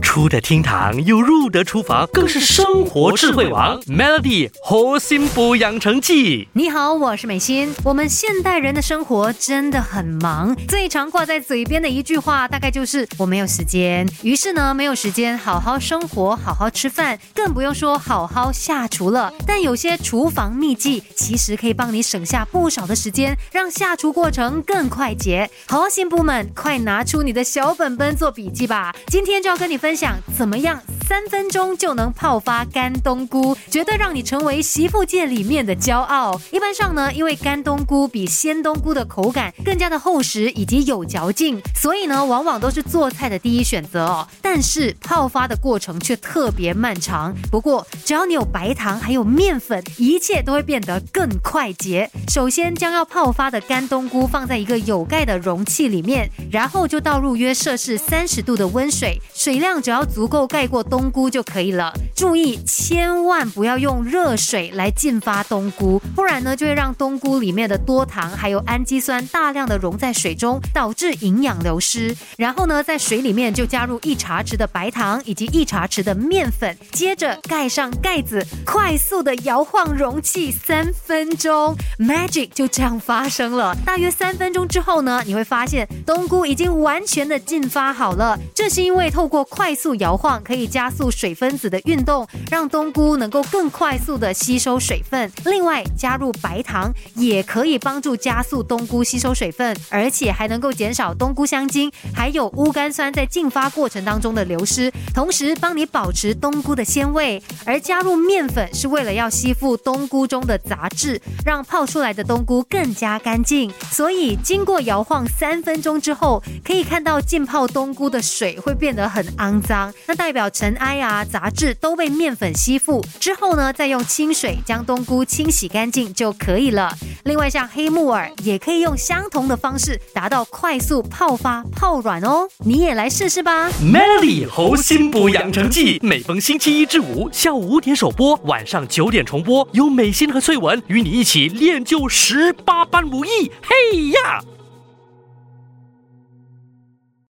出得厅堂又入得厨房，更是生活智慧王。Melody 活心补养成记。你好，我是美心。我们现代人的生活真的很忙，最常挂在嘴边的一句话，大概就是我没有时间。于是呢，没有时间好好生活、好好吃饭，更不用说好好下厨了。但有些厨房秘籍，其实可以帮你省下不少的时间，让下厨过程更快捷。核心部们，快拿出你的小本本做笔记吧。今天就要跟你分分享。怎么样？三分钟就能泡发干冬菇，绝对让你成为媳妇界里面的骄傲。一般上呢，因为干冬菇比鲜冬菇的口感更加的厚实以及有嚼劲，所以呢，往往都是做菜的第一选择哦。但是泡发的过程却特别漫长。不过只要你有白糖还有面粉，一切都会变得更快捷。首先将要泡发的干冬菇放在一个有盖的容器里面，然后就倒入约摄氏三十度的温水，水量只要足够盖过冬。冬菇就可以了，注意千万不要用热水来浸发冬菇，不然呢就会让冬菇里面的多糖还有氨基酸大量的溶在水中，导致营养流失。然后呢，在水里面就加入一茶匙的白糖以及一茶匙的面粉，接着盖上盖子，快速的摇晃容器三分钟，magic 就这样发生了。大约三分钟之后呢，你会发现冬菇已经完全的浸发好了。这是因为透过快速摇晃可以加。速水分子的运动，让冬菇能够更快速的吸收水分。另外，加入白糖也可以帮助加速冬菇吸收水分，而且还能够减少冬菇香精还有乌干酸在浸发过程当中的流失，同时帮你保持冬菇的鲜味。而加入面粉是为了要吸附冬菇中的杂质，让泡出来的冬菇更加干净。所以，经过摇晃三分钟之后，可以看到浸泡冬菇的水会变得很肮脏，那代表成尘。埃啊，杂质都被面粉吸附之后呢，再用清水将冬菇清洗干净就可以了。另外，像黑木耳也可以用相同的方式达到快速泡发泡软哦。你也来试试吧。Melody 猴心补养成记，每逢星期一至五下午五点首播，晚上九点重播，有美心和翠文与你一起练就十八般武艺。嘿呀！